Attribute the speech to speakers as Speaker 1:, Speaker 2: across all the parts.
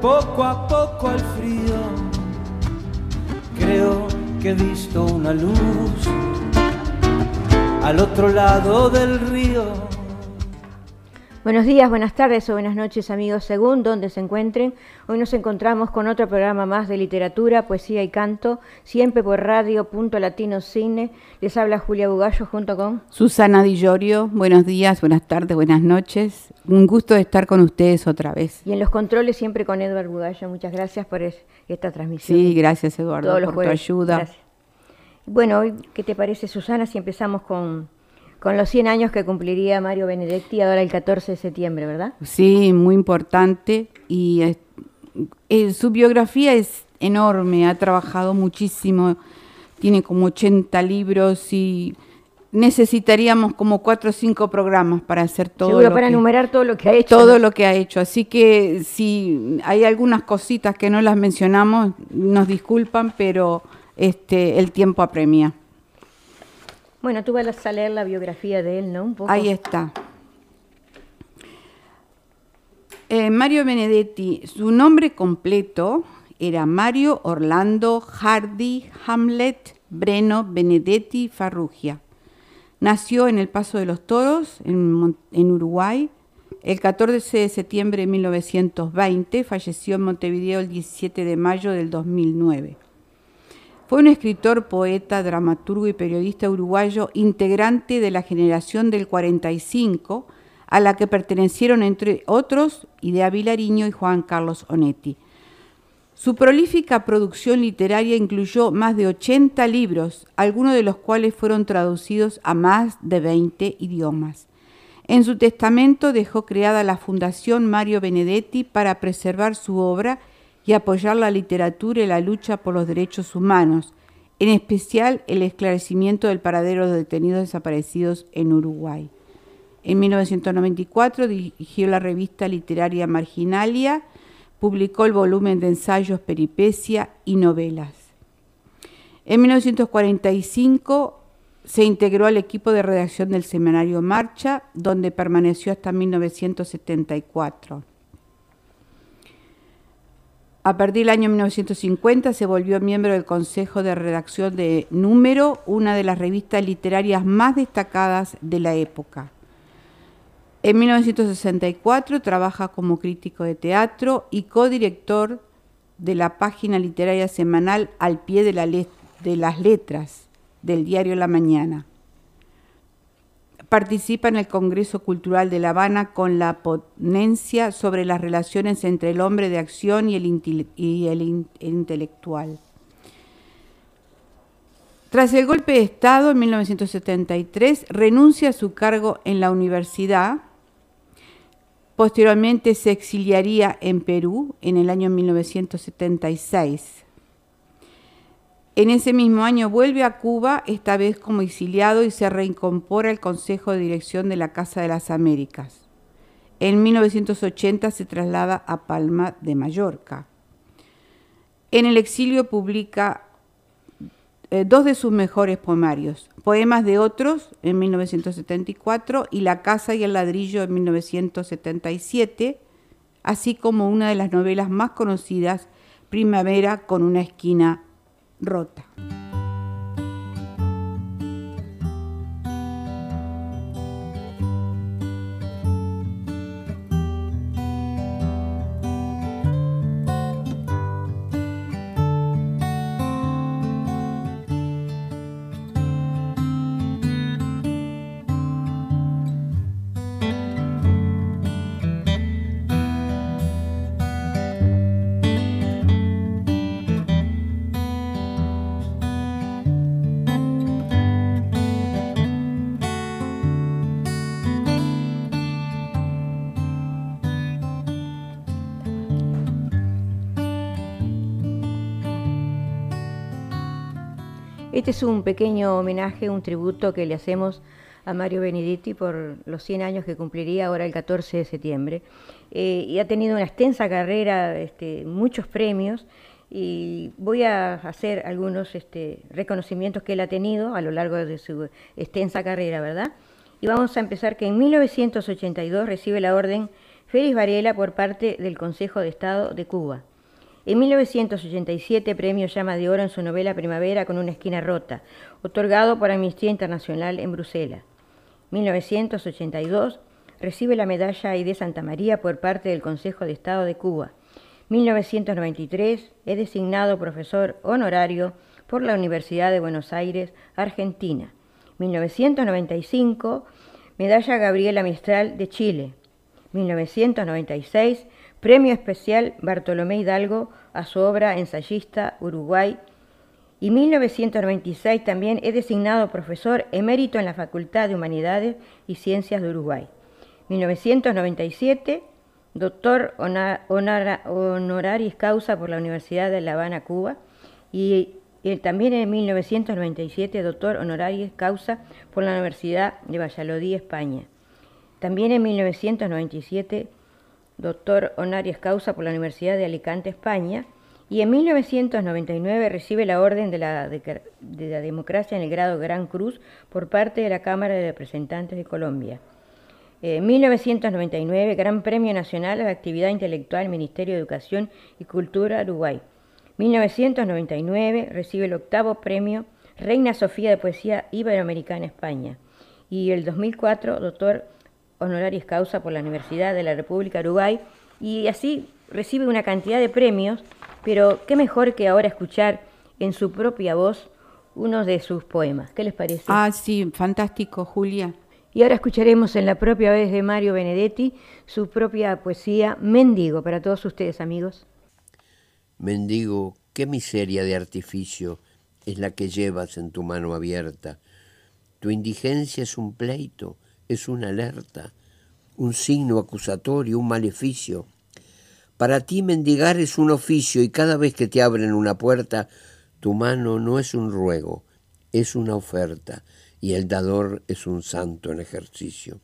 Speaker 1: Poco a poco al frío, creo que he visto una luz al otro lado del río.
Speaker 2: Buenos días, buenas tardes o buenas noches amigos, según donde se encuentren. Hoy nos encontramos con otro programa más de literatura, poesía y canto, siempre por Radio Punto Latino Cine. Les habla Julia Bugallo junto con
Speaker 3: Susana Di Llorio. Buenos días, buenas tardes, buenas noches. Un gusto de estar con ustedes otra vez.
Speaker 2: Y en los controles siempre con Eduardo Bugallo. Muchas gracias por esta transmisión.
Speaker 3: Sí, gracias Eduardo por tu ayuda.
Speaker 2: Gracias. Bueno, hoy, ¿qué te parece Susana si empezamos con con los 100 años que cumpliría Mario Benedetti ahora el 14 de septiembre, ¿verdad?
Speaker 3: Sí, muy importante. Y eh, su biografía es enorme, ha trabajado muchísimo, tiene como 80 libros y necesitaríamos como cuatro o cinco programas para hacer todo.
Speaker 2: Seguro, para enumerar todo lo que ha hecho.
Speaker 3: Todo lo que ha hecho. Así que si hay algunas cositas que no las mencionamos, nos disculpan, pero este el tiempo apremia.
Speaker 2: Bueno, tú vas a leer la biografía de él, ¿no?
Speaker 3: Ahí está. Eh, Mario Benedetti, su nombre completo era Mario Orlando Hardy Hamlet Breno Benedetti Farrugia. Nació en El Paso de los Toros, en, en Uruguay, el 14 de septiembre de 1920. Falleció en Montevideo el 17 de mayo del 2009. Fue un escritor, poeta, dramaturgo y periodista uruguayo integrante de la generación del 45, a la que pertenecieron entre otros Idea Vilariño y Juan Carlos Onetti. Su prolífica producción literaria incluyó más de 80 libros, algunos de los cuales fueron traducidos a más de 20 idiomas. En su testamento dejó creada la Fundación Mario Benedetti para preservar su obra y apoyar la literatura y la lucha por los derechos humanos, en especial el esclarecimiento del paradero de detenidos desaparecidos en Uruguay. En 1994 dirigió la revista literaria Marginalia, publicó el volumen de ensayos Peripecia y novelas. En 1945 se integró al equipo de redacción del semanario Marcha, donde permaneció hasta 1974. A partir del año 1950 se volvió miembro del Consejo de Redacción de Número, una de las revistas literarias más destacadas de la época. En 1964 trabaja como crítico de teatro y codirector de la página literaria semanal Al pie de, de las letras del diario La Mañana. Participa en el Congreso Cultural de La Habana con la ponencia sobre las relaciones entre el hombre de acción y el, intelectual. Tras el golpe de Estado en 1973, renuncia a su cargo en la universidad. Posteriormente se exiliaría en Perú en el año 1976. En ese mismo año vuelve a Cuba, esta vez como exiliado, y se reincorpora al Consejo de Dirección de la Casa de las Américas. En 1980 se traslada a Palma de Mallorca. En el exilio publica eh, dos de sus mejores poemarios, Poemas de otros en 1974 y La casa y el ladrillo en 1977, así como una de las novelas más conocidas, Primavera con una esquina rota.
Speaker 2: Este es un pequeño homenaje, un tributo que le hacemos a Mario Benedetti por los 100 años que cumpliría ahora el 14 de septiembre. Eh, y ha tenido una extensa carrera, este, muchos premios, y voy a hacer algunos este, reconocimientos que él ha tenido a lo largo de su extensa carrera, ¿verdad? Y vamos a empezar que en 1982 recibe la Orden Félix Varela por parte del Consejo de Estado de Cuba. En 1987, premio Llama de Oro en su novela Primavera con una esquina rota, otorgado por Amnistía Internacional en Bruselas. 1982, recibe la medalla Aide Santa María por parte del Consejo de Estado de Cuba. 1993, es designado profesor honorario por la Universidad de Buenos Aires, Argentina. 1995, medalla Gabriela Mistral de Chile. 1996, Premio Especial Bartolomé Hidalgo a su obra Ensayista Uruguay. Y 1996 también es designado profesor emérito en la Facultad de Humanidades y Ciencias de Uruguay. 1997, doctor honoraris causa por la Universidad de La Habana, Cuba. Y, también en 1997, doctor honoraris causa por la Universidad de Valladolid, España. También en 1997, doctor honoris causa por la Universidad de Alicante, España, y en 1999 recibe la Orden de la, de la, Democracia en el grado Gran Cruz por parte de la Cámara de Representantes de Colombia. En 1999, Gran Premio Nacional a la Actividad Intelectual Ministerio de Educación y Cultura Uruguay. 1999 recibe el octavo premio Reina Sofía de Poesía Iberoamericana España. Y el 2004, doctor honoraris causa por la Universidad de la República Uruguay y así recibe una cantidad de premios, pero qué mejor que ahora escuchar en su propia voz uno de sus poemas. ¿Qué les parece?
Speaker 3: Ah, sí, fantástico, Julia.
Speaker 2: Y ahora escucharemos en la propia vez de Mario Benedetti su propia poesía Mendigo para todos ustedes, amigos.
Speaker 4: Mendigo, qué miseria de artificio es la que llevas en tu mano abierta. Tu indigencia es un pleito es una alerta, un signo acusatorio, un maleficio. Para ti mendigar es un oficio y cada vez que te abren una puerta, tu mano no es un ruego, es una oferta y el dador es un santo en ejercicio.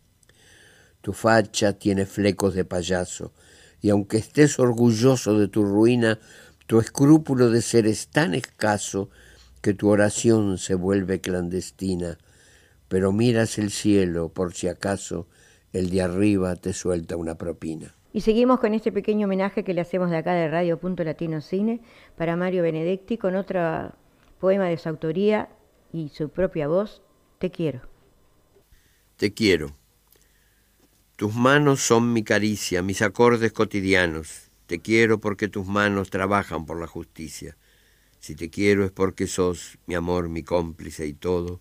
Speaker 4: Tu facha tiene flecos de payaso y aunque estés orgulloso de tu ruina, tu escrúpulo de ser es tan escaso que tu oración se vuelve clandestina pero miras el cielo por si acaso el de arriba te suelta una propina.
Speaker 2: Y seguimos con este pequeño homenaje que le hacemos de acá de Radio Punto Latino Cine para Mario Benedetti con otro poema de su autoría y su propia voz, Te quiero.
Speaker 4: Te quiero. Tus manos son mi caricia, mis acordes cotidianos. Te quiero porque tus manos trabajan por la justicia. Si te quiero es porque sos mi amor, mi cómplice y todo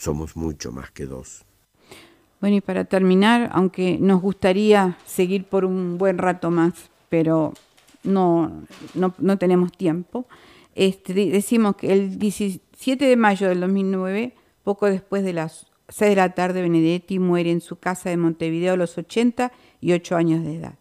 Speaker 4: somos mucho más que dos.
Speaker 3: Bueno, y para terminar, aunque nos gustaría seguir por un buen rato más, pero no, no, tenemos tiempo, este, decimos que el 17 de mayo del 2009, poco después de las 6 de la tarde, Benedetti muere en su casa de Montevideo a los 88 años de edad.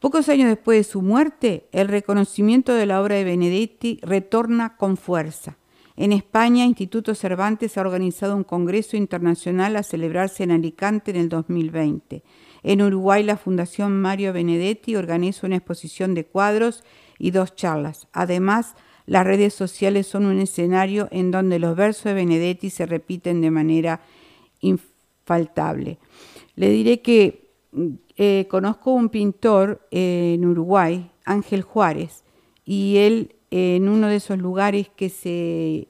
Speaker 3: Pocos años después de su muerte, el reconocimiento de la obra de Benedetti retorna con fuerza. En España, Instituto Cervantes ha organizado un congreso internacional a celebrarse en Alicante en el 2020. En Uruguay, la Fundación Mario Benedetti organiza una exposición de cuadros y dos charlas. Además, las redes sociales son un escenario en donde los versos de Benedetti se repiten de manera infaltable. Le diré que eh, conozco un pintor en Uruguay, Ángel Juárez, y él en uno de esos lugares que se,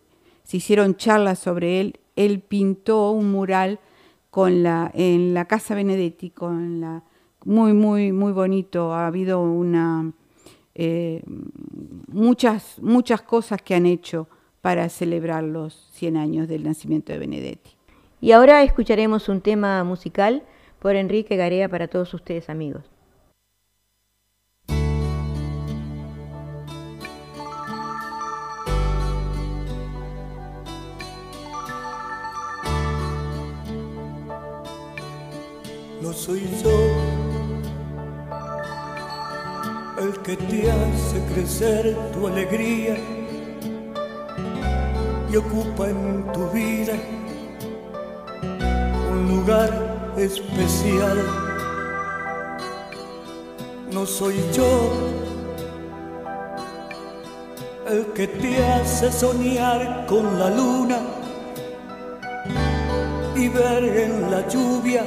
Speaker 3: hicieron charlas sobre él, él pintó un mural con la, en la Casa Benedetti, con la, muy, muy, muy bonito. Ha habido una, eh, muchas, muchas cosas que han hecho para celebrar los 100 años del nacimiento de Benedetti.
Speaker 2: Y ahora escucharemos un tema musical por Enrique Garea para todos ustedes amigos.
Speaker 5: Soy yo el que te hace crecer tu alegría y ocupa en tu vida un lugar especial. No soy yo el que te hace soñar con la luna y ver en la lluvia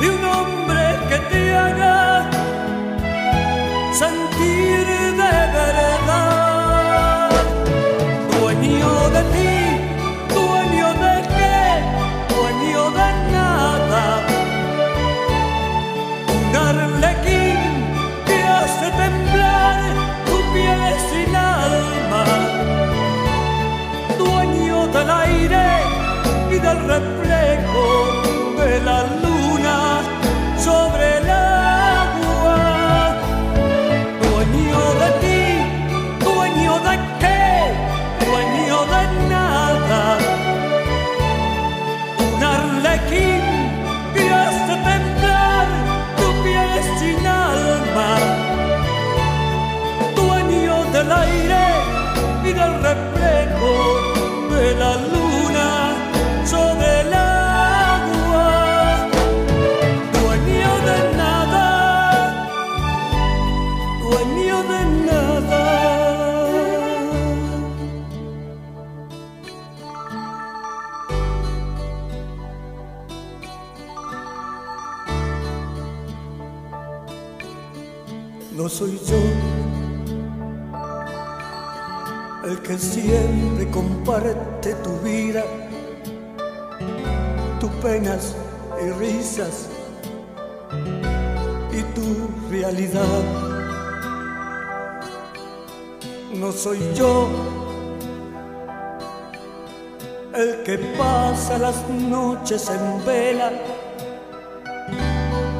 Speaker 5: de un hombre que te haga sentir de verdad. Siempre comparte tu vida, tus penas y risas y tu realidad. No soy yo el que pasa las noches en vela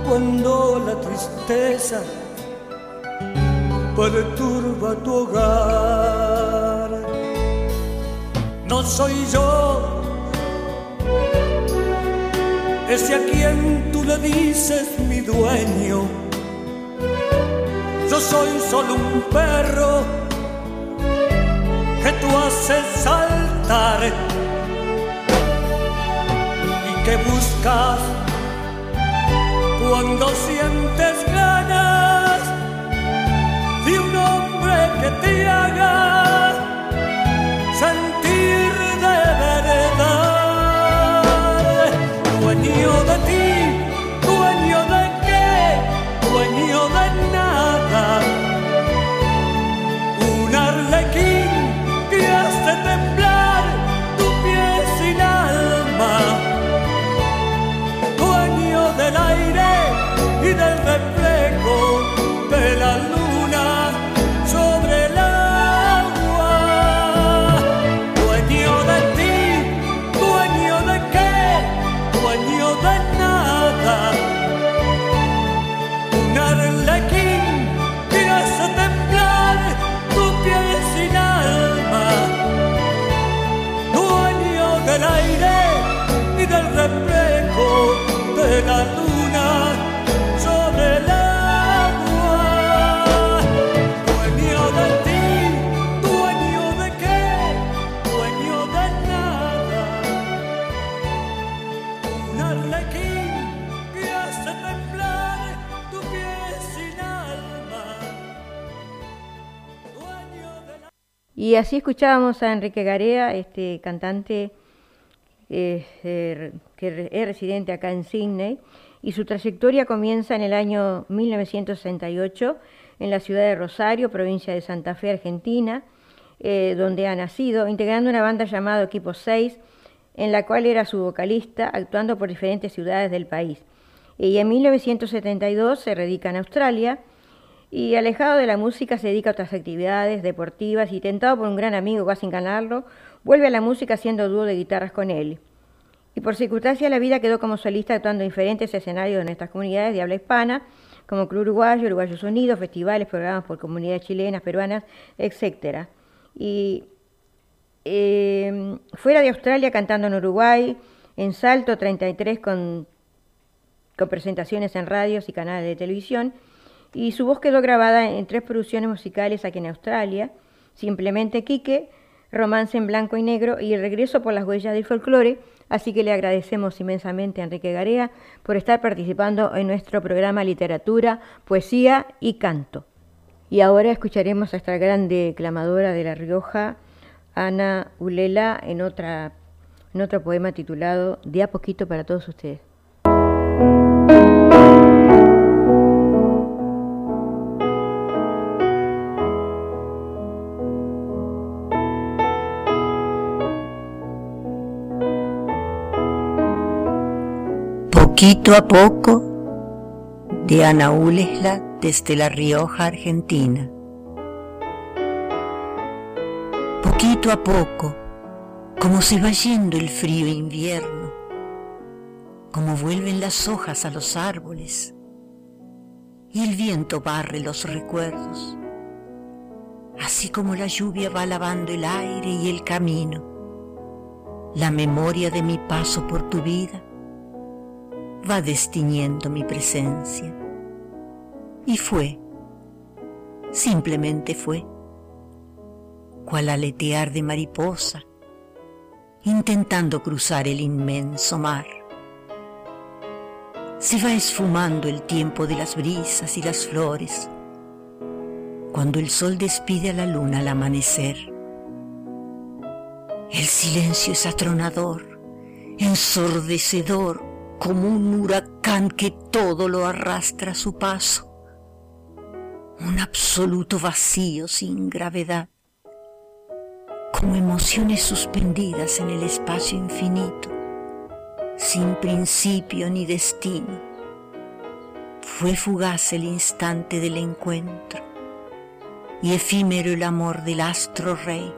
Speaker 5: cuando la tristeza perturba tu hogar. Soy yo ese a quien tú le dices mi dueño. Yo soy solo un perro que tú haces saltar y que buscas cuando sientes ganas de un hombre que te haga Y
Speaker 2: así escuchábamos a Enrique Garea, este cantante eh, eh, que es residente acá en Sydney, y su trayectoria comienza en el año 1968 en la ciudad de Rosario, provincia de Santa Fe, Argentina, eh, donde ha nacido, integrando una banda llamada Equipo 6, en la cual era su vocalista, actuando por diferentes ciudades del país. Y en 1972 se radica en Australia y alejado de la música se dedica a otras actividades deportivas y tentado por un gran amigo, casi sin ganarlo, vuelve a la música haciendo dúo de guitarras con él. Y por circunstancias de la vida quedó como solista actuando en diferentes escenarios de nuestras comunidades de habla hispana, como Club Uruguayo, Uruguayos Unidos, festivales, programas por comunidades chilenas, peruanas, etc. Y eh, fuera de Australia cantando en Uruguay, en Salto 33 con, con presentaciones en radios y canales de televisión, y su voz quedó grabada en tres producciones musicales aquí en Australia, Simplemente Quique, Romance en Blanco y Negro y El Regreso por las Huellas del Folclore, Así que le agradecemos inmensamente a Enrique Garea por estar participando en nuestro programa Literatura, Poesía y Canto. Y ahora escucharemos a esta gran declamadora de La Rioja, Ana Ulela, en, otra, en otro poema titulado De a poquito para todos ustedes.
Speaker 6: Poquito a poco, de Ana Ulesla desde La Rioja, Argentina. Poquito a poco, como se va yendo el frío invierno, como vuelven las hojas a los árboles y el viento barre los recuerdos, así como la lluvia va lavando el aire y el camino, la memoria de mi paso por tu vida va destiñendo mi presencia. Y fue, simplemente fue, cual aletear de mariposa, intentando cruzar el inmenso mar. Se va esfumando el tiempo de las brisas y las flores, cuando el sol despide a la luna al amanecer. El silencio es atronador, ensordecedor, como un huracán que todo lo arrastra a su paso, un absoluto vacío sin gravedad, como emociones suspendidas en el espacio infinito, sin principio ni destino. Fue fugaz el instante del encuentro y efímero el amor del astro rey.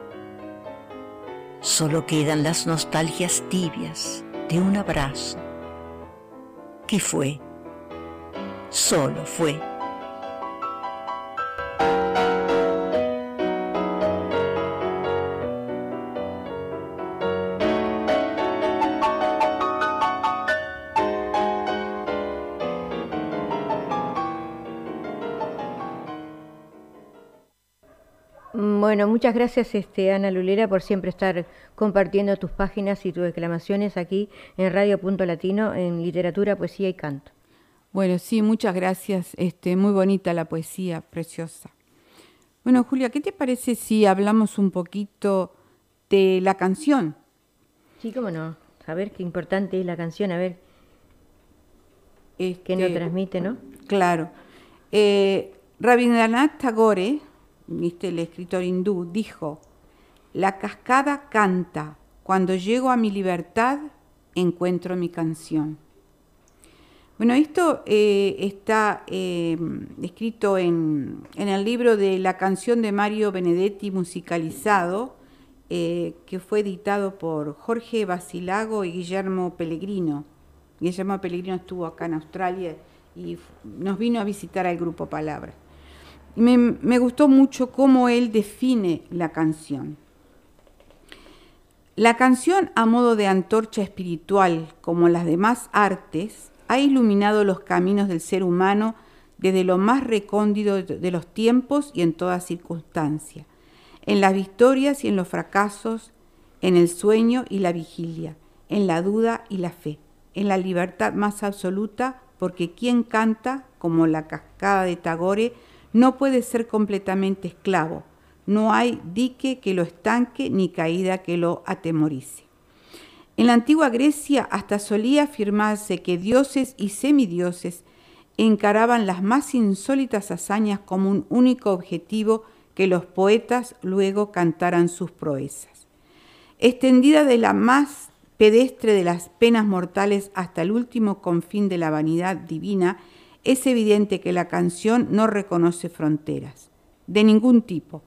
Speaker 6: Solo quedan las nostalgias tibias de un abrazo que fue, solo fue.
Speaker 2: Bueno, muchas gracias este, Ana Lulera por siempre estar compartiendo tus páginas y tus declamaciones aquí en Radio Punto Latino en literatura, poesía y canto.
Speaker 3: Bueno, sí, muchas gracias. Este, muy bonita la poesía, preciosa. Bueno, Julia, ¿qué te parece si hablamos un poquito de la canción?
Speaker 2: Sí, cómo no. A ver qué importante es la canción, a ver qué nos este, transmite, ¿no?
Speaker 3: Claro. Eh, Rabindranath Tagore ¿viste? el escritor hindú, dijo, la cascada canta, cuando llego a mi libertad encuentro mi canción. Bueno, esto eh, está eh, escrito en, el libro de la canción de Mario Benedetti musicalizado, eh, que fue editado por Jorge Basilago y Guillermo Pellegrino. Guillermo Pellegrino estuvo acá en Australia y nos vino a visitar al grupo Palabra. Me, gustó mucho cómo él define la canción. La canción a modo de antorcha espiritual, como las demás artes, ha iluminado los caminos del ser humano desde lo más recóndito de los tiempos y en toda circunstancia, en las victorias y en los fracasos, en el sueño y la vigilia, en la duda y la fe, en la libertad más absoluta, porque quien canta, como la cascada de Tagore, no puede ser completamente esclavo, no hay dique que lo estanque ni caída que lo atemorice. En la antigua Grecia hasta solía afirmarse que dioses y semidioses encaraban las más insólitas hazañas como un único objetivo que los poetas luego cantaran sus proezas. Extendida de la más pedestre de las penas mortales hasta el último confín de la vanidad divina, es evidente que la canción no reconoce fronteras, de ningún tipo.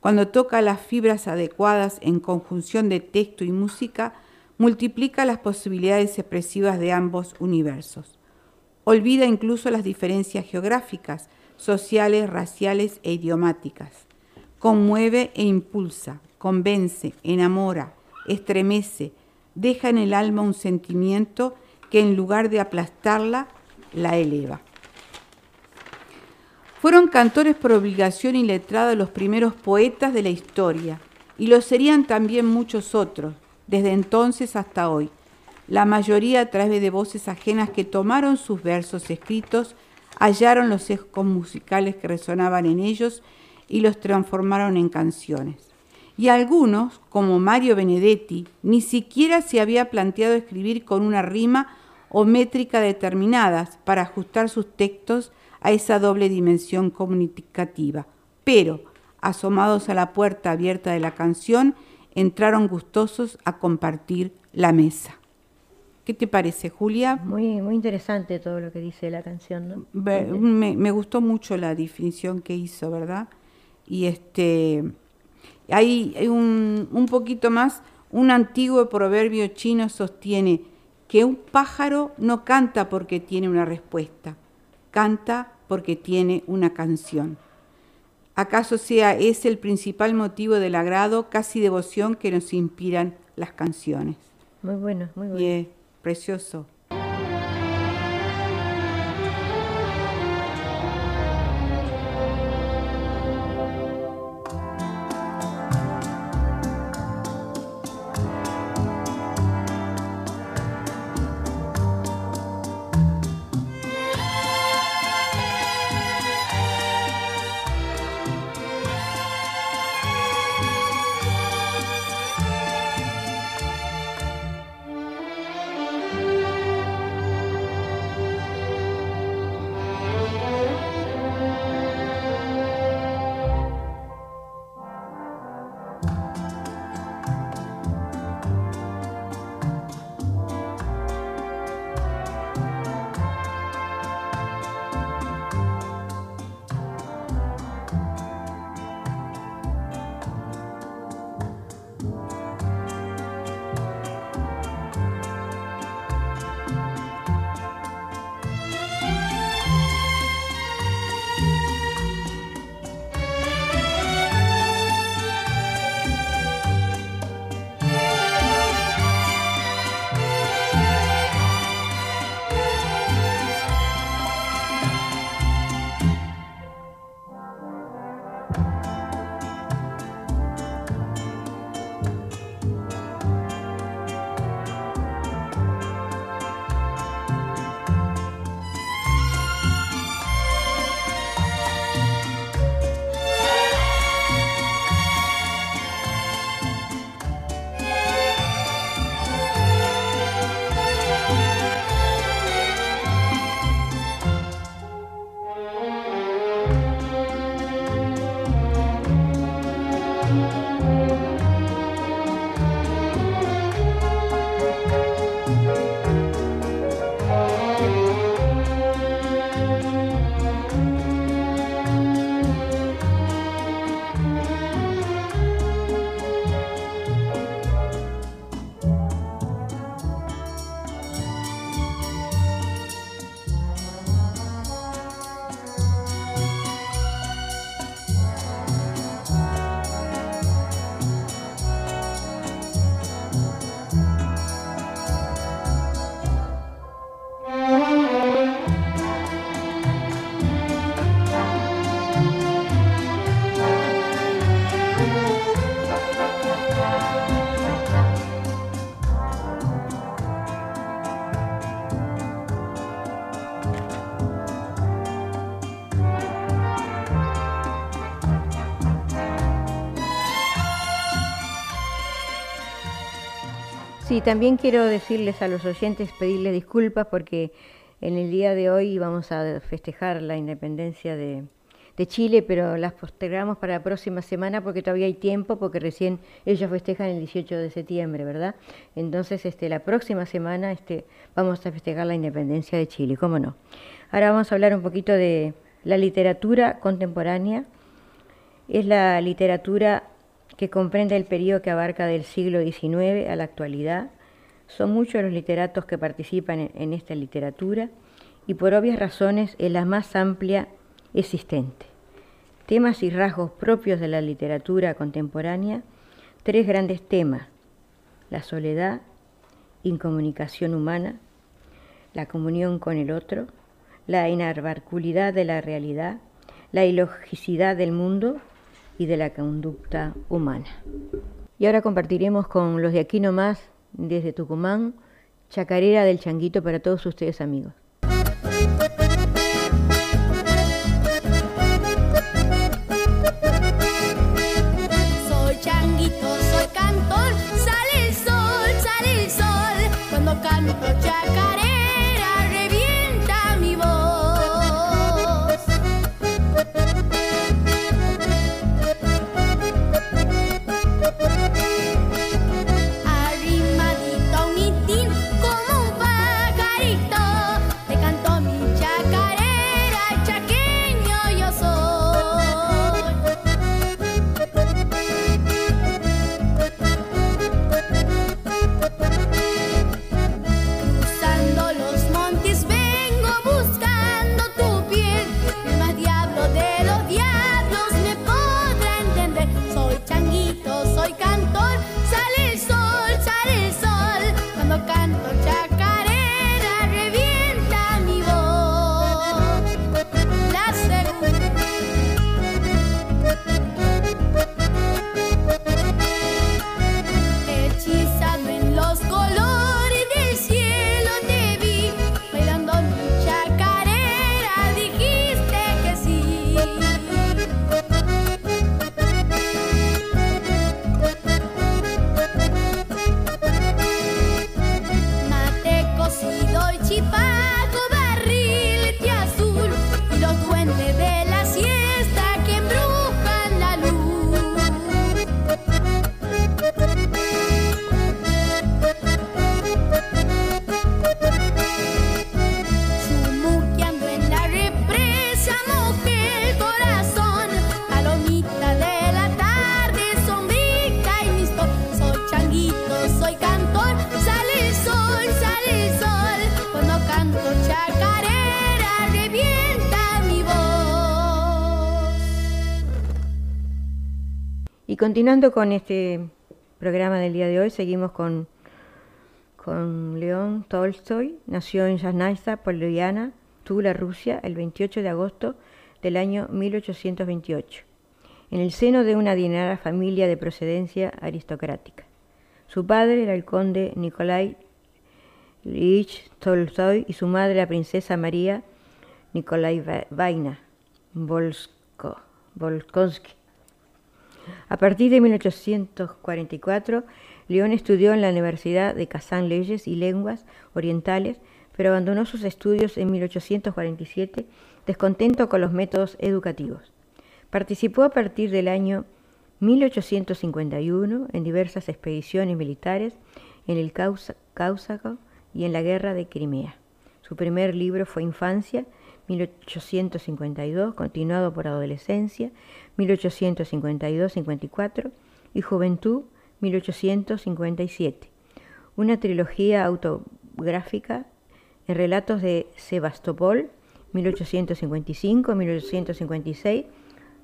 Speaker 3: Cuando toca las fibras adecuadas en conjunción de texto y música, multiplica las posibilidades expresivas de ambos universos. Olvida incluso las diferencias geográficas, sociales, raciales e idiomáticas. Conmueve e impulsa, convence, enamora, estremece, deja en el alma un sentimiento que en lugar de aplastarla, la eleva. Fueron cantores por obligación y letrada los primeros poetas de la historia, y lo serían también muchos otros, desde entonces hasta hoy, la mayoría a través de voces ajenas que tomaron sus versos escritos, hallaron los ecos musicales que resonaban en ellos y los transformaron en canciones. Y algunos, como Mario Benedetti, ni siquiera se había planteado escribir con una rima o métrica determinadas para ajustar sus textos a esa doble dimensión comunicativa. Pero, asomados a la puerta abierta de la canción, entraron gustosos a compartir la mesa. ¿Qué te parece, Julia?
Speaker 2: Muy, muy interesante todo lo que dice la canción,
Speaker 3: Me, me gustó mucho la definición que hizo, ¿verdad? Y este hay, un, un poquito más, un antiguo proverbio chino sostiene que un pájaro no canta porque tiene una respuesta, canta porque tiene una canción. ¿Acaso sea ese el principal motivo del agrado, casi devoción que nos inspiran las canciones?
Speaker 2: Muy bueno, muy bueno. Y
Speaker 3: es precioso.
Speaker 2: Sí, también quiero decirles a los oyentes, pedirles disculpas porque en el día de hoy vamos a festejar la independencia de, de Chile, pero las postergamos para la próxima semana porque todavía hay tiempo, porque recién ellos festejan el 18 de septiembre, ¿verdad? Entonces, este, la próxima semana este, vamos a festejar la independencia de Chile, ¿cómo no? Ahora vamos a hablar un poquito de la literatura contemporánea. Es la literatura que comprende el periodo que abarca del siglo XIX a la actualidad. Son muchos los literatos que participan en, esta literatura y por obvias razones es la más amplia existente. Temas y rasgos propios de la literatura contemporánea, tres grandes temas, la soledad, incomunicación humana, la comunión con el otro, la inarbarculidad de la realidad, la ilogicidad del mundo y de la conducta humana. Y ahora compartiremos con los de aquí nomás, desde Tucumán, Chacarera del Changuito para todos ustedes amigos. Continuando con este programa del día de hoy, seguimos con, León Tolstoy. Nació en Yasnaya, Poliana, Tula, Rusia, el 28 de agosto del año 1828, en el seno de una adinerada familia de procedencia aristocrática. Su padre era el conde Nikolai Ilyich Tolstoy y su madre la princesa María Nikolai Vaina Volkonsky. A partir de 1844, León estudió en la Universidad de Kazán leyes y lenguas orientales, pero abandonó sus estudios en 1847, descontento con los métodos educativos. Participó a partir del año 1851 en diversas expediciones militares en el Cáucaso y en la Guerra de Crimea. Su primer libro fue Infancia, 1852, continuado por Adolescencia, 1852-54 y Juventud 1857, una trilogía autográfica en relatos de Sebastopol 1855-1856,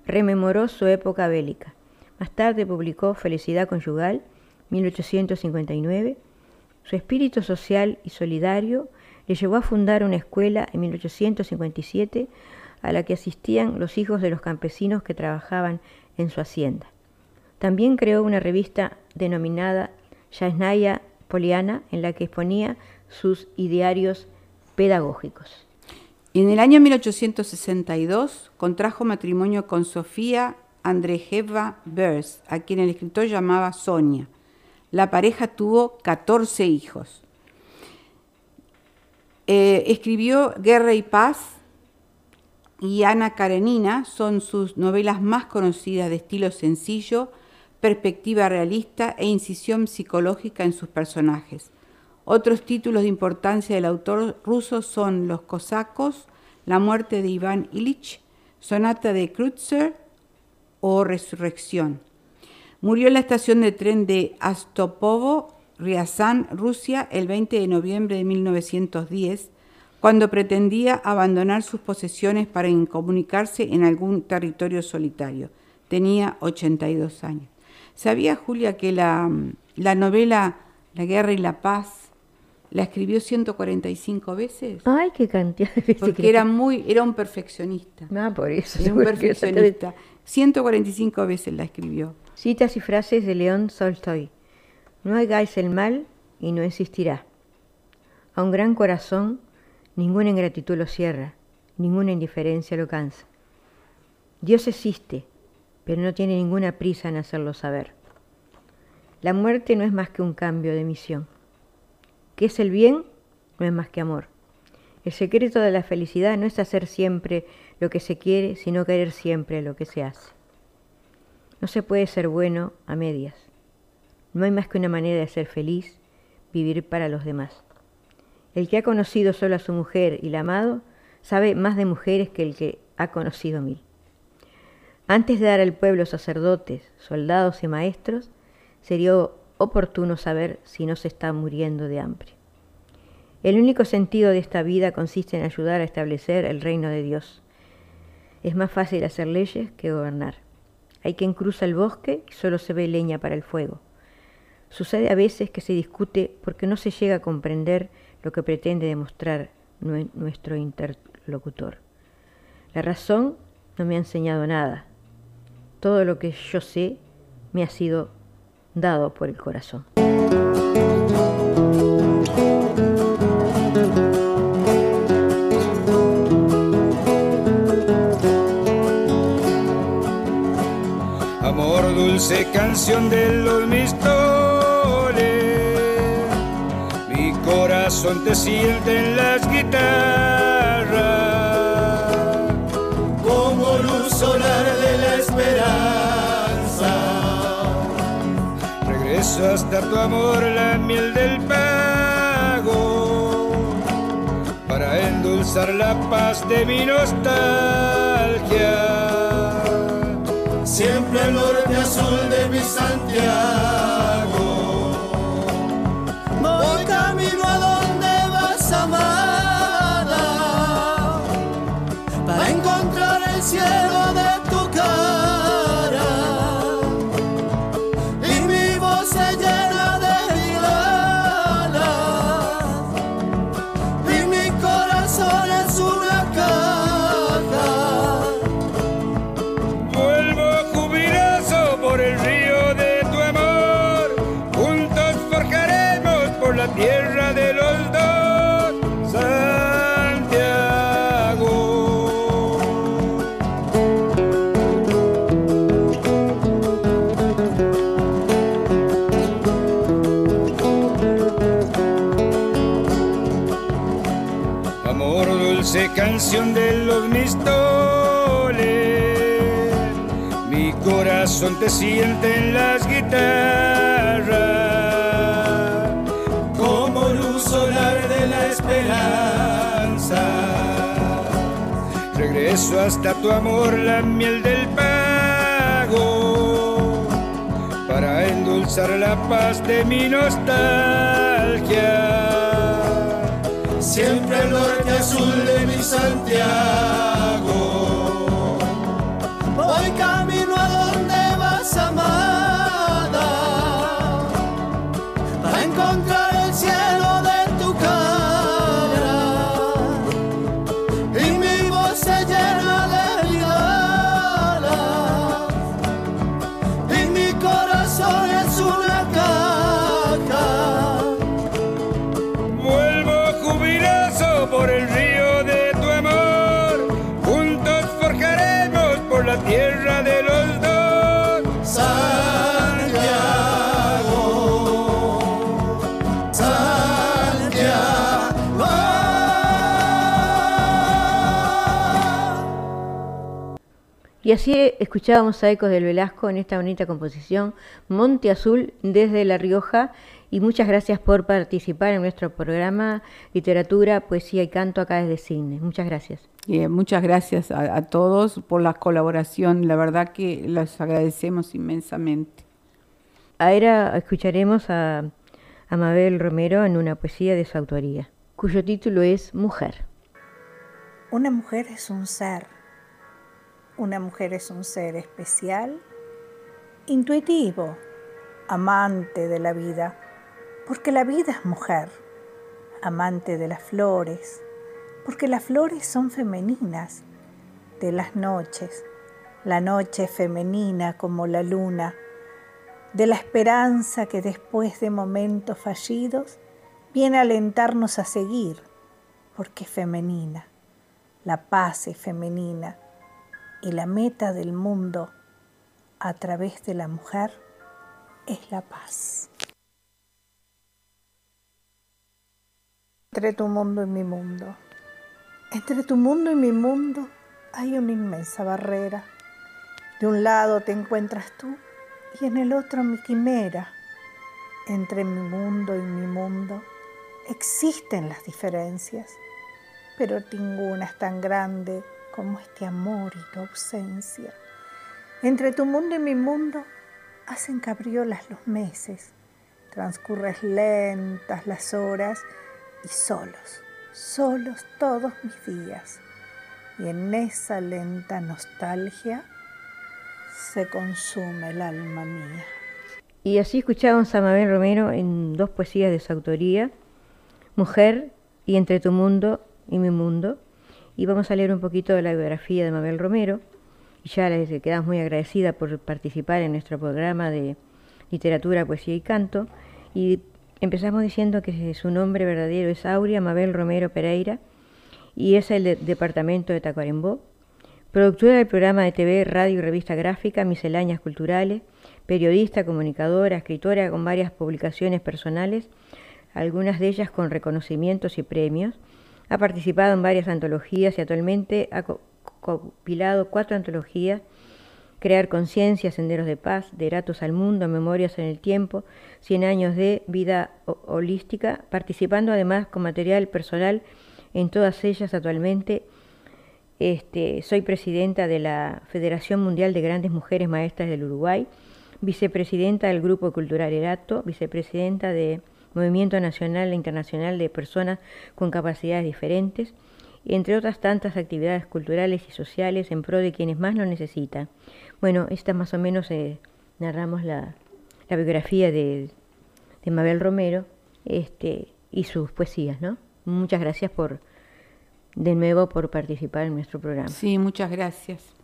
Speaker 2: rememoró su época bélica. Más tarde publicó Felicidad Conyugal 1859. Su espíritu social y solidario le llevó a fundar una escuela en 1857 a la que asistían los hijos de los campesinos que trabajaban en su hacienda. También creó una revista denominada Yasnaya Poliana, en la que exponía sus idearios pedagógicos.
Speaker 3: En el año 1862 contrajo matrimonio con Sofía Andrejeva Bers, a quien el escritor llamaba Sonia. La pareja tuvo 14 hijos. Eh, escribió Guerra y Paz y Ana Karenina son sus novelas más conocidas de estilo sencillo, perspectiva realista e incisión psicológica en sus personajes. Otros títulos de importancia del autor ruso son Los cosacos, La muerte de Iván Ilich, Sonata de Kreutzer o Resurrección. Murió en la estación de tren de Astopovo, Ryazán, Rusia, el 20 de noviembre de 1910, cuando pretendía abandonar sus posesiones para incomunicarse en algún territorio solitario. Tenía 82 años. ¿Sabía Julia que la, la novela La guerra y la paz la escribió 145 veces?
Speaker 2: Ay, qué cantidad de veces.
Speaker 3: Porque era muy, era un perfeccionista.
Speaker 2: Ah, por eso.
Speaker 3: Era un perfeccionista. 145 veces la escribió.
Speaker 2: Citas y frases de León Tolstoy. No hagáis el mal y no existirá. A un gran corazón ninguna ingratitud lo cierra, ninguna indiferencia lo cansa. Dios existe, pero no tiene ninguna prisa en hacerlo saber. La muerte no es más que un cambio de misión. ¿Qué es el bien? No es más que amor. El secreto de la felicidad no es hacer siempre lo que se quiere, sino querer siempre lo que se hace. No se puede ser bueno a medias. No hay más que una manera de ser feliz, vivir para los demás. El que ha conocido solo a su mujer y la amado, sabe más de mujeres que el que ha conocido mil. Antes de dar al pueblo sacerdotes, soldados y maestros, sería oportuno saber si no se está muriendo de hambre. El único sentido de esta vida consiste en ayudar a establecer el reino de Dios. Es más fácil hacer leyes que gobernar. Hay quien cruza el bosque y solo se ve leña para el fuego. Sucede a veces que se discute porque no se llega a comprender lo que pretende demostrar nue- nuestro interlocutor. La razón no me ha enseñado nada. Todo lo que yo sé me ha sido dado por el corazón.
Speaker 7: Amor, dulce canción de los. Corazón te siente en las guitarras.
Speaker 8: como luz solar de la esperanza.
Speaker 7: Regreso hasta tu amor, la miel del pago. Para endulzar la paz de mi nostalgia.
Speaker 8: Siempre el norte azul de mi Santiago. Corazón
Speaker 7: te siente en las guitarras.
Speaker 8: como luz solar de la esperanza.
Speaker 7: Regreso hasta tu amor, la miel del pago. Para endulzar la paz de mi nostalgia.
Speaker 8: Siempre el norte azul de mi Santiago. Voy Y
Speaker 2: así escuchábamos a Ecos del Velasco en esta bonita composición, Monte Azul desde La Rioja. Y muchas gracias por participar en nuestro programa Literatura, Poesía y Canto acá desde Cine. Muchas gracias.
Speaker 3: Eh, muchas gracias a, todos por la colaboración. La verdad que los agradecemos inmensamente.
Speaker 2: Ahora escucharemos a, a Mabel Romero en una poesía de su autoría, cuyo título es Mujer.
Speaker 9: Una mujer es un ser una mujer es un ser especial, intuitivo, amante de la vida, porque la vida es mujer, amante de las flores, porque las flores son femeninas, de las noches, la noche femenina como la luna, de la esperanza que después de momentos fallidos viene a alentarnos a seguir, porque es femenina, la paz es femenina, y la meta del mundo a través de la mujer es la paz. Entre tu mundo y mi mundo, entre tu mundo y mi mundo hay una inmensa barrera. De un lado te encuentras tú y en el otro mi quimera. Entre mi mundo y mi mundo existen las diferencias, pero ninguna es tan grande como este amor y tu ausencia. Entre tu mundo y mi mundo hacen cabriolas los meses, transcurres lentas las horas y solos, solos todos mis días. Y en esa lenta nostalgia se consume el alma mía.
Speaker 2: Y así escuchamos a Romero en dos poesías de su autoría, Mujer y Entre tu mundo y mi mundo, y vamos a leer un poquito de la biografía de Mabel Romero. Y ya les quedamos muy agradecida por participar en nuestro programa de literatura, poesía y canto. Y empezamos diciendo que su nombre verdadero es Aurea Mabel Romero Pereira y es el departamento de Tacuarembó. Productora del programa de TV, radio y revista gráfica, misceláneas culturales, periodista, comunicadora, escritora con varias publicaciones personales, algunas de ellas con reconocimientos y premios ha participado en varias antologías y actualmente ha compilado cuatro antologías, Crear Conciencia, Senderos de Paz, De Eratos al Mundo, Memorias en el Tiempo, Cien años de vida holística, participando además con material personal en todas ellas actualmente. Este, soy presidenta de la Federación Mundial de Grandes Mujeres Maestras del Uruguay, vicepresidenta del Grupo Cultural Erato, vicepresidenta de Movimiento Nacional e Internacional de Personas con Capacidades Diferentes, entre otras tantas actividades culturales y sociales en pro de quienes más lo necesitan. Bueno, esta más o menos eh, narramos la, biografía de, de, Mabel Romero este, y sus poesías, ¿no? Muchas gracias por, de nuevo, por participar en nuestro programa.
Speaker 3: Sí, muchas gracias.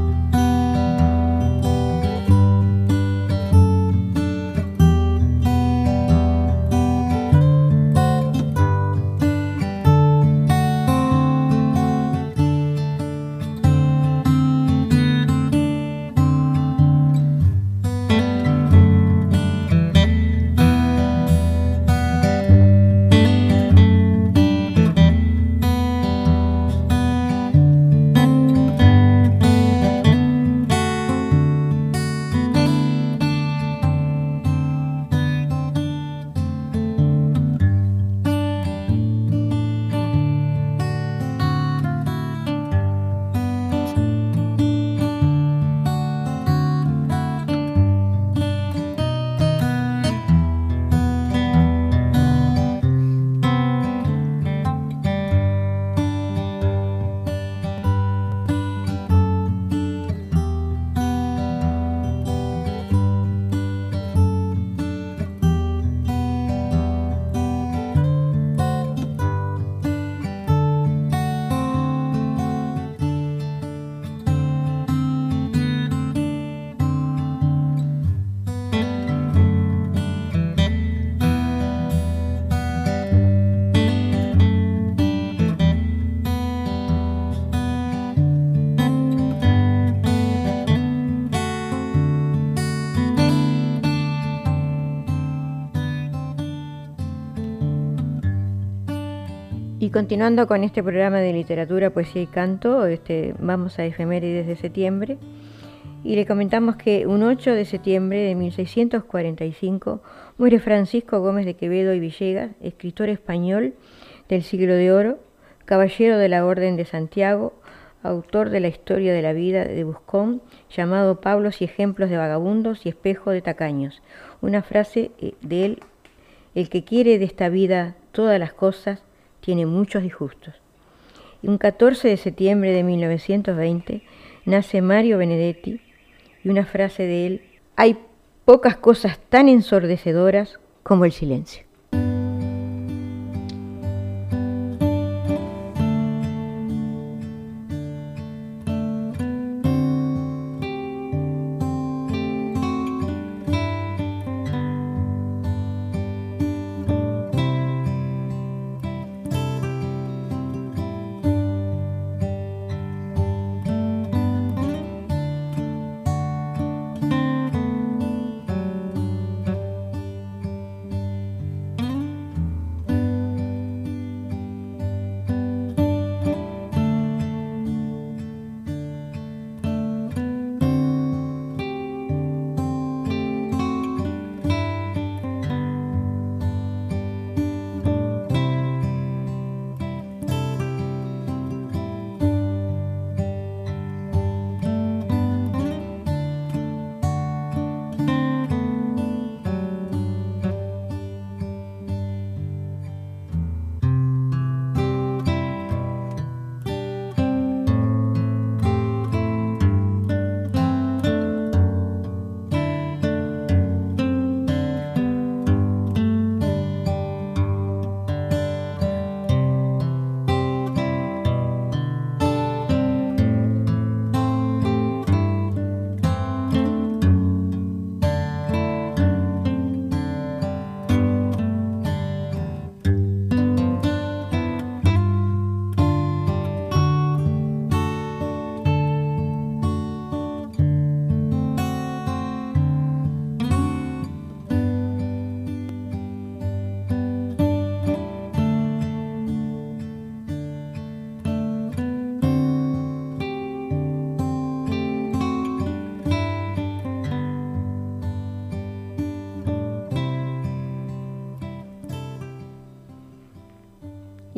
Speaker 2: Continuando con este programa de literatura, poesía y canto, este, vamos a efemérides de septiembre. Y le comentamos que un 8 de septiembre de 1645 muere Francisco Gómez de Quevedo y Villegas, escritor español del siglo de oro, caballero de la Orden de Santiago, autor de la historia de la vida de Buscón, llamado Pablos y ejemplos de vagabundos y espejo de tacaños. Una frase eh, de él, el que quiere de esta vida todas las cosas, tiene muchos disgustos. Y un 14 de septiembre de 1920 nace Mario Benedetti y una frase de él, hay pocas cosas tan ensordecedoras como el silencio.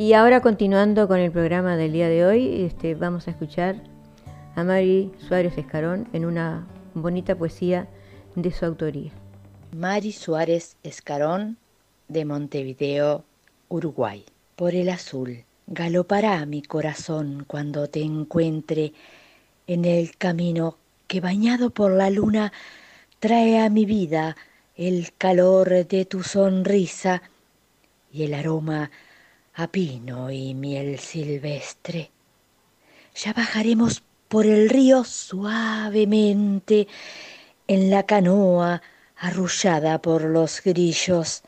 Speaker 2: Y ahora continuando con el programa del día de hoy, este, vamos a escuchar a Mari Suárez Escarón en una bonita poesía de su autoría.
Speaker 10: Mari Suárez Escarón de Montevideo, Uruguay. Por el azul galopará mi corazón cuando te encuentre en el camino que bañado por la luna trae a mi vida el calor de tu sonrisa y el aroma a pino y miel silvestre. Ya bajaremos por el río suavemente en la canoa arrullada por los grillos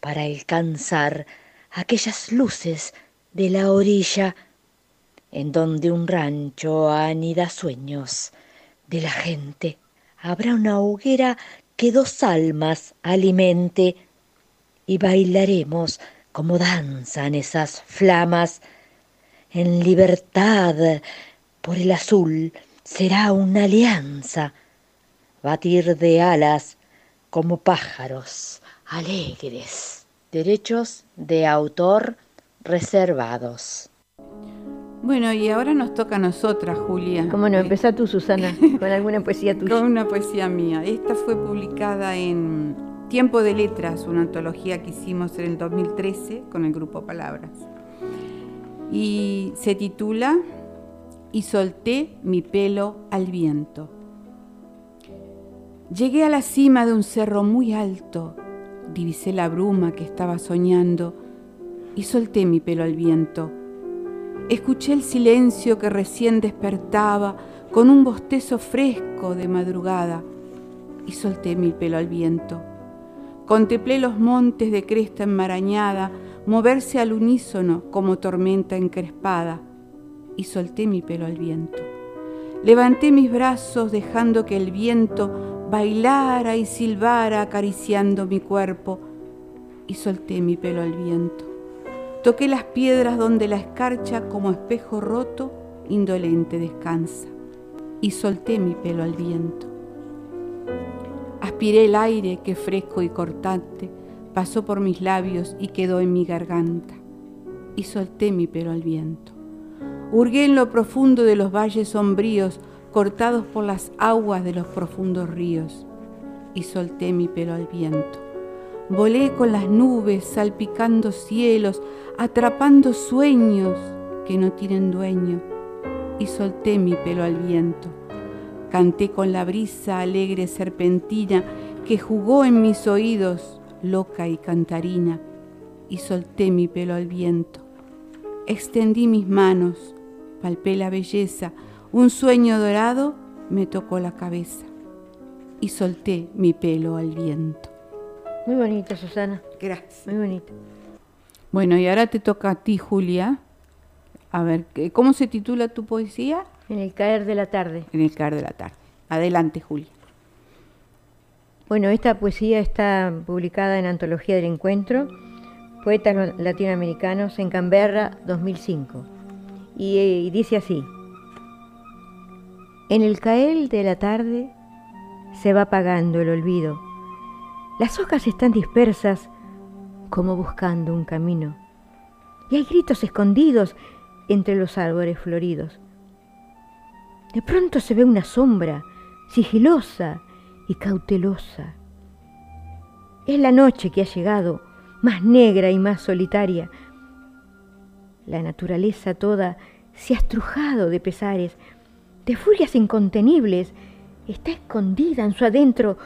Speaker 10: para alcanzar aquellas luces de la orilla en donde un rancho anida sueños de la gente. Habrá una hoguera que dos almas alimente y bailaremos como danzan esas flamas en libertad por el azul será una alianza, batir de alas como pájaros alegres. Derechos de autor reservados.
Speaker 3: Bueno, y ahora nos toca a nosotras, Julia.
Speaker 2: ¿Cómo no? Empezá tú, Susana, con alguna poesía tuya.
Speaker 3: Con una poesía mía. Esta fue publicada en Tiempo de Letras, una antología que hicimos en el 2013 con el grupo Palabras. Y se titula Y solté mi pelo al viento. Llegué a la cima de un cerro muy alto, divisé la bruma que estaba soñando y solté mi pelo al viento. Escuché el silencio que recién despertaba con un bostezo fresco de madrugada y solté mi pelo al viento. Contemplé los montes de cresta enmarañada moverse al unísono como tormenta encrespada y solté mi pelo al viento. Levanté mis brazos dejando que el viento bailara y silbara acariciando mi cuerpo y solté mi pelo al viento. Toqué las piedras donde la escarcha como espejo roto indolente descansa y solté mi pelo al viento. Aspiré el aire que fresco y cortante pasó por mis labios y quedó en mi garganta y solté mi pelo al viento. Hurgué en lo profundo de los valles sombríos cortados por las aguas de los profundos ríos y solté mi pelo al viento. Volé con las nubes, salpicando cielos, atrapando sueños que no tienen dueño y solté mi pelo al viento. Canté con la brisa alegre serpentina que jugó en mis oídos, loca y cantarina, y solté mi pelo al viento. Extendí mis manos, palpé la belleza, un sueño dorado me tocó la cabeza y solté mi pelo al viento.
Speaker 2: Muy bonita, Susana.
Speaker 3: Gracias.
Speaker 2: Muy bonita.
Speaker 3: Bueno, y ahora te toca a ti, Julia. A ver, ¿cómo se titula tu poesía?
Speaker 2: En el caer de la tarde.
Speaker 3: En el caer de la tarde. Adelante, Julia.
Speaker 2: Bueno, esta poesía está publicada en Antología del Encuentro, Poetas Latinoamericanos en Canberra 2005. Y, eh, y dice así, en el caer de la tarde se va apagando el olvido las hojas están dispersas como buscando un camino. Y hay gritos escondidos entre los árboles floridos. De pronto se ve una sombra sigilosa y cautelosa. Es la noche que ha llegado, más negra y más solitaria. La naturaleza toda se ha estrujado de pesares, de furias incontenibles. Está escondida en su adentro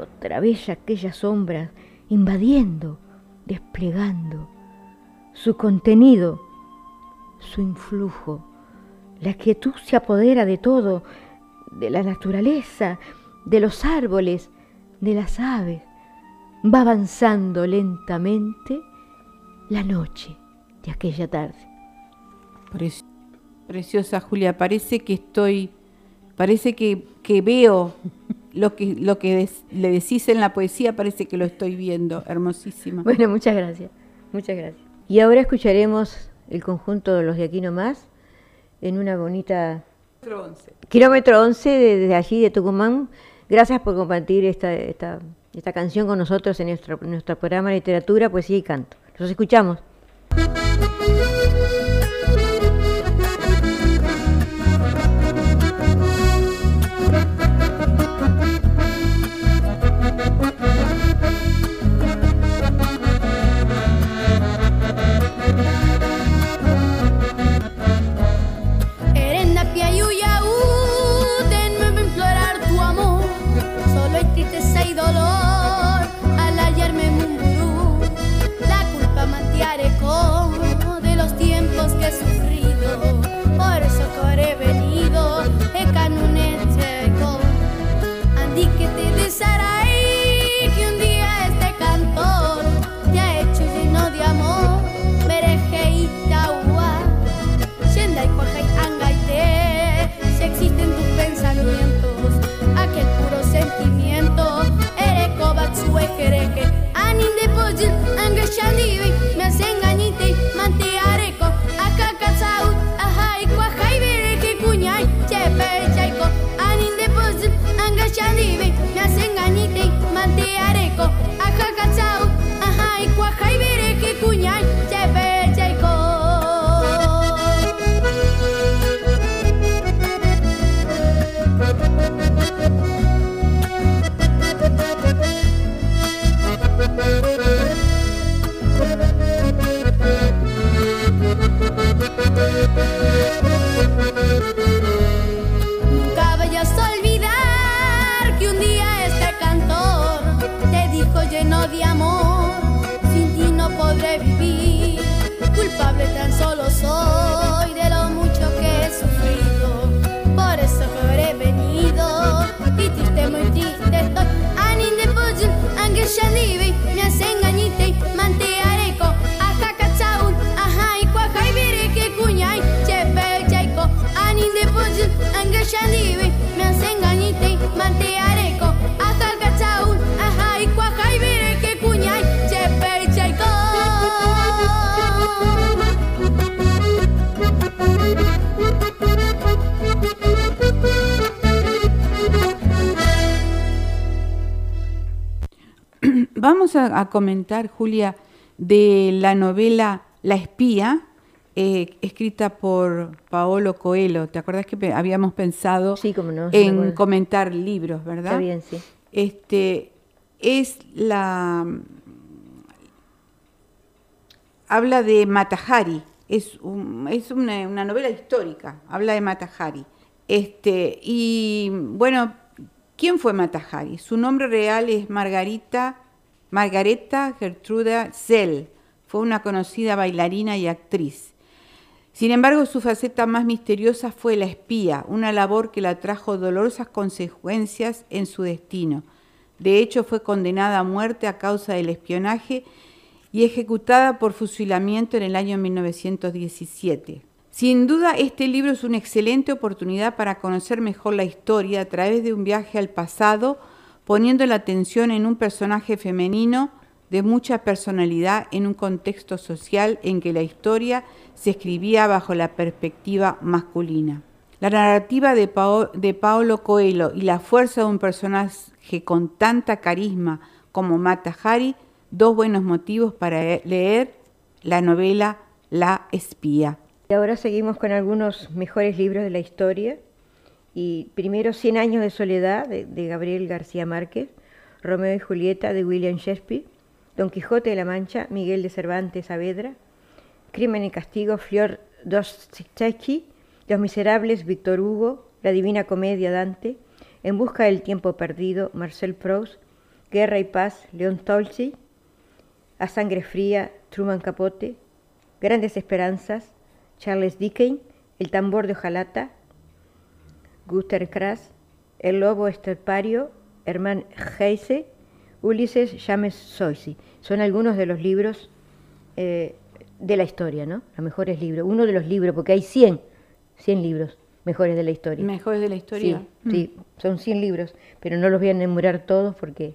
Speaker 2: otra vez aquellas sombras invadiendo, desplegando su contenido, su influjo. La quietud se apodera de todo, de la naturaleza, de los árboles, de las aves. Va avanzando lentamente la noche de aquella tarde.
Speaker 3: Preciosa Julia, parece que estoy, parece que, que veo lo que, lo que le decís en la poesía parece que lo estoy viendo, hermosísima.
Speaker 2: Bueno, muchas gracias, muchas gracias. Y ahora escucharemos el conjunto de los de aquí nomás en una bonita...
Speaker 3: Kilómetro 11.
Speaker 2: Kilómetro 11 desde allí de Tucumán. Gracias por compartir esta, esta, esta canción con nosotros en nuestro, en nuestro programa de literatura, poesía y canto. Los escuchamos.
Speaker 3: Vamos a, comentar, Julia, de la novela La espía, eh, escrita por Paolo Coelho. ¿Te acuerdas que habíamos pensado en comentar libros, verdad?
Speaker 2: Está bien, sí.
Speaker 3: Este, es la... Habla de Matahari, es, es una, novela histórica, habla de Matahari. Este, y bueno, ¿quién fue Matahari? Su nombre real es Margarita, Margareta Gertruda Zell. Fue una conocida bailarina y actriz. Sin embargo, su faceta más misteriosa fue la espía, una labor que la trajo dolorosas consecuencias en su destino. De hecho, fue condenada a muerte a causa del espionaje y ejecutada por fusilamiento en el año 1917. Sin duda, este libro es una excelente oportunidad para conocer mejor la historia a través de un viaje al pasado, poniendo la atención en un personaje femenino de mucha personalidad en un contexto social en que la historia se escribía bajo la perspectiva masculina. La narrativa de, Paolo Coelho y la fuerza de un personaje con tanta carisma como Mata Hari, dos buenos motivos para leer la novela La espía.
Speaker 2: Y ahora seguimos con algunos mejores libros de la historia. Y primero Cien años de soledad de, Gabriel García Márquez, Romeo y Julieta de William Shakespeare, Don Quijote de la Mancha, Miguel de Cervantes Saavedra, Crimen y Castigo, Flor Dostoevsky, Los Miserables, Víctor Hugo, La Divina Comedia, Dante, En Busca del Tiempo Perdido, Marcel Proust, Guerra y Paz, León Tolstoy, A Sangre Fría, Truman Capote, Grandes Esperanzas, Charles Dickens, El Tambor de Ojalata, Guster Kras, El Lobo Estepario, Hermann Heise, Ulises James Soisi. Son algunos de los libros eh, de la historia, ¿no? Los mejores libros. Uno de los libros, porque hay 100, 100 libros mejores de la historia.
Speaker 3: Mejores de la historia.
Speaker 2: Sí, mm. son 100 libros, pero no los voy a enumerar todos porque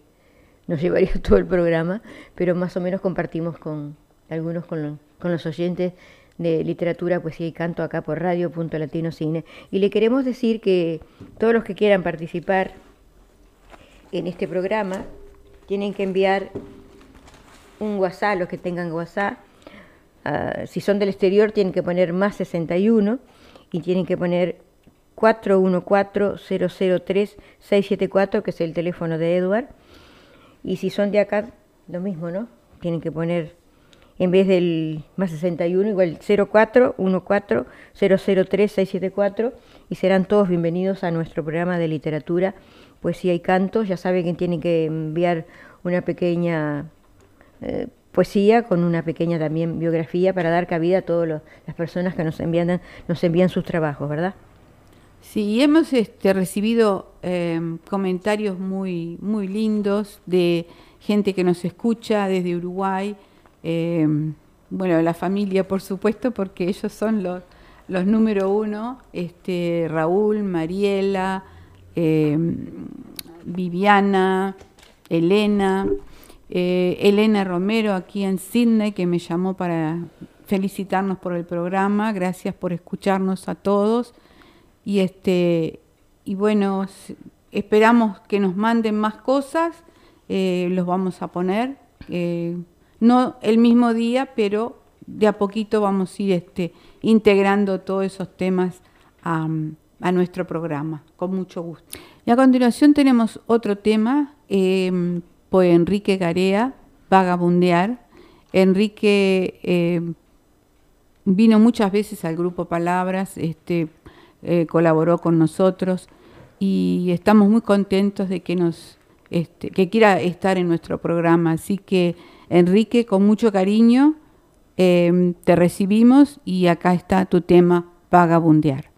Speaker 2: nos llevaría todo el programa, pero más o menos compartimos con algunos con, con los oyentes de literatura, poesía y canto acá por Radio Punto Latino Cine. Y le queremos decir que todos los que quieran participar en este programa tienen que enviar un WhatsApp, los que tengan WhatsApp, Ah, si son del exterior tienen que poner más 61 y tienen que poner 414-003-674, que es el teléfono de Edward. Y si son de acá, lo mismo, ¿no? Tienen que poner, en vez del más 61, igual 0414-003-674 y serán todos bienvenidos a nuestro programa de literatura, poesía y canto. Ya saben que tienen que enviar una pequeña... Eh, poesía con una pequeña también biografía para dar cabida a todas las personas que nos envían, nos envían sus trabajos, ¿verdad?
Speaker 3: Sí, hemos este, recibido em, comentarios muy, muy lindos de gente que nos escucha desde Uruguay, em, bueno, la familia por supuesto, porque ellos son los, los número uno, este, Raúl, Mariela, em, Viviana, Elena, eh, Elena Romero aquí en Sydney, que me llamó para felicitarnos por el programa. Gracias por escucharnos a todos. Y, este, y bueno, esperamos que nos manden más cosas. Eh, los vamos a poner. No el mismo día, pero de a poquito vamos a ir este, integrando todos esos temas a, nuestro programa, con mucho gusto. Y a continuación tenemos otro tema fue Enrique Garea, Vagabundear. Enrique eh, vino muchas veces al grupo Palabras, este, eh, colaboró con nosotros y estamos muy contentos de que nos este, que quiera estar en nuestro programa. Así que Enrique, con mucho cariño, eh, te recibimos y acá está tu tema Vagabundear.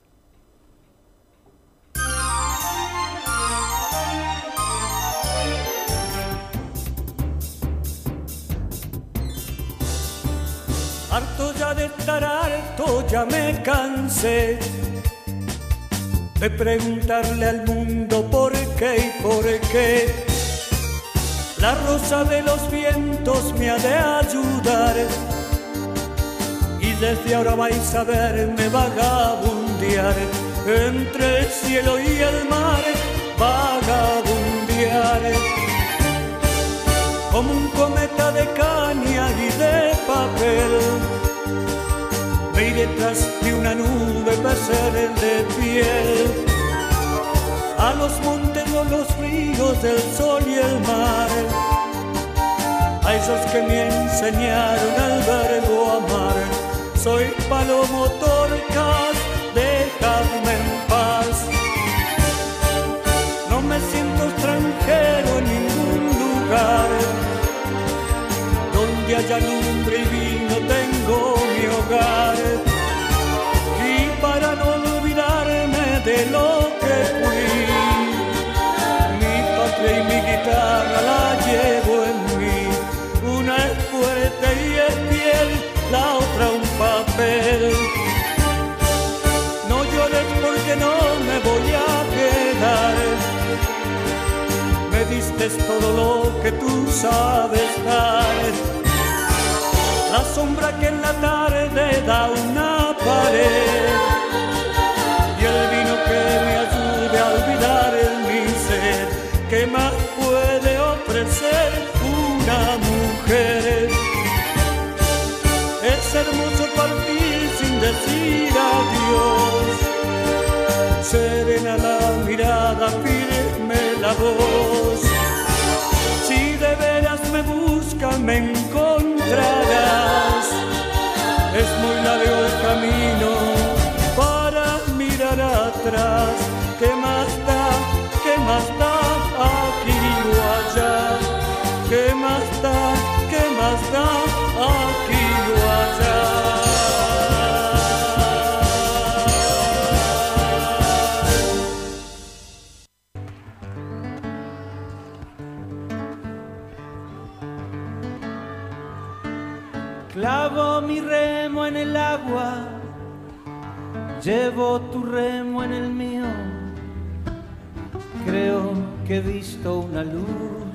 Speaker 5: ya me cansé de preguntarle al mundo por qué y por qué. La rosa de los vientos me ha de ayudar y desde ahora vais a verme vagabundear entre el cielo y el mar, vagabundear. como un cometa de caña y de papel. Me iré tras de una nube para ser de piel. A los montes o los ríos, el sol y el mar. A esos que me enseñaron al verbo amar. Soy palomo torcas, déjame en paz. No me siento extranjero en ningún lugar. Donde haya lumbre todo lo que tú sabes dar. La sombra que en la tarde da una pared. Y el vino que me ayude a olvidar el mi ser. ¿Qué más puede ofrecer una mujer? Es hermoso partir sin decir adiós. Serena la mirada, firme la voz. Veras me buscan, me encontrarás.
Speaker 1: Llevo tu remo en el mío. Creo que he visto una luz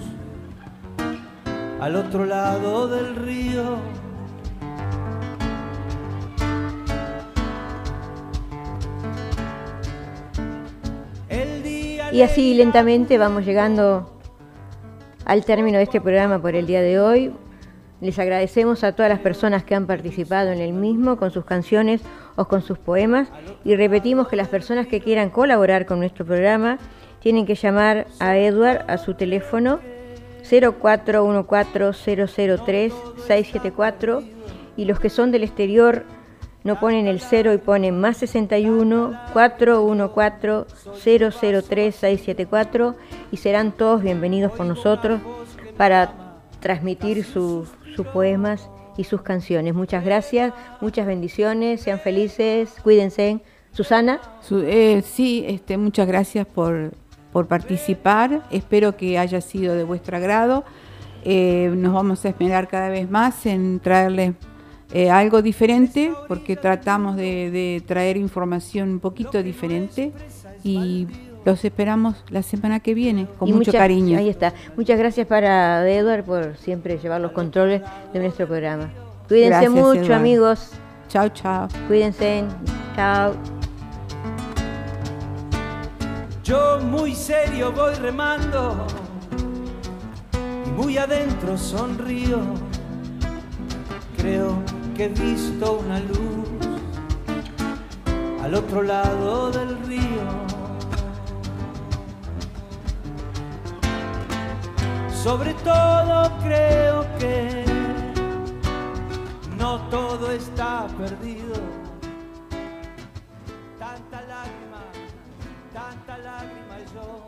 Speaker 1: al otro lado del río.
Speaker 2: Y así lentamente vamos llegando al término de este programa por el día de hoy. Les agradecemos a todas las personas que han participado en el mismo con sus canciones o con sus poemas. Y repetimos que las personas que quieran colaborar con nuestro programa tienen que llamar a Edward a su teléfono 0414-003-674 y los que son del exterior no ponen el 0 y ponen más 61 414 003 674 y serán todos bienvenidos por nosotros para transmitir sus, sus poemas y sus canciones. Muchas gracias, muchas bendiciones, sean felices, cuídense. Susana.
Speaker 3: Su- eh, sí, este, muchas gracias por, por participar. Espero que haya sido de vuestro agrado. Eh, nos vamos a esperar cada vez más en traerles eh, algo diferente, porque tratamos de, de traer información un poquito diferente y los esperamos la semana que viene con
Speaker 2: Y
Speaker 3: mucho
Speaker 2: muchas-
Speaker 3: cariño.
Speaker 2: Ahí está. Muchas gracias para Edward por siempre llevar los controles de nuestro programa. Cuídense
Speaker 3: Gracias,
Speaker 2: mucho,
Speaker 3: Edward.
Speaker 2: amigos.
Speaker 3: Chao, chao.
Speaker 2: Cuídense. Chao.
Speaker 1: Yo muy serio voy remando y muy adentro sonrío. Creo que he visto una luz al otro lado del río. Sobre todo creo que no todo está perdido. Tanta lágrima, tanta lágrima yo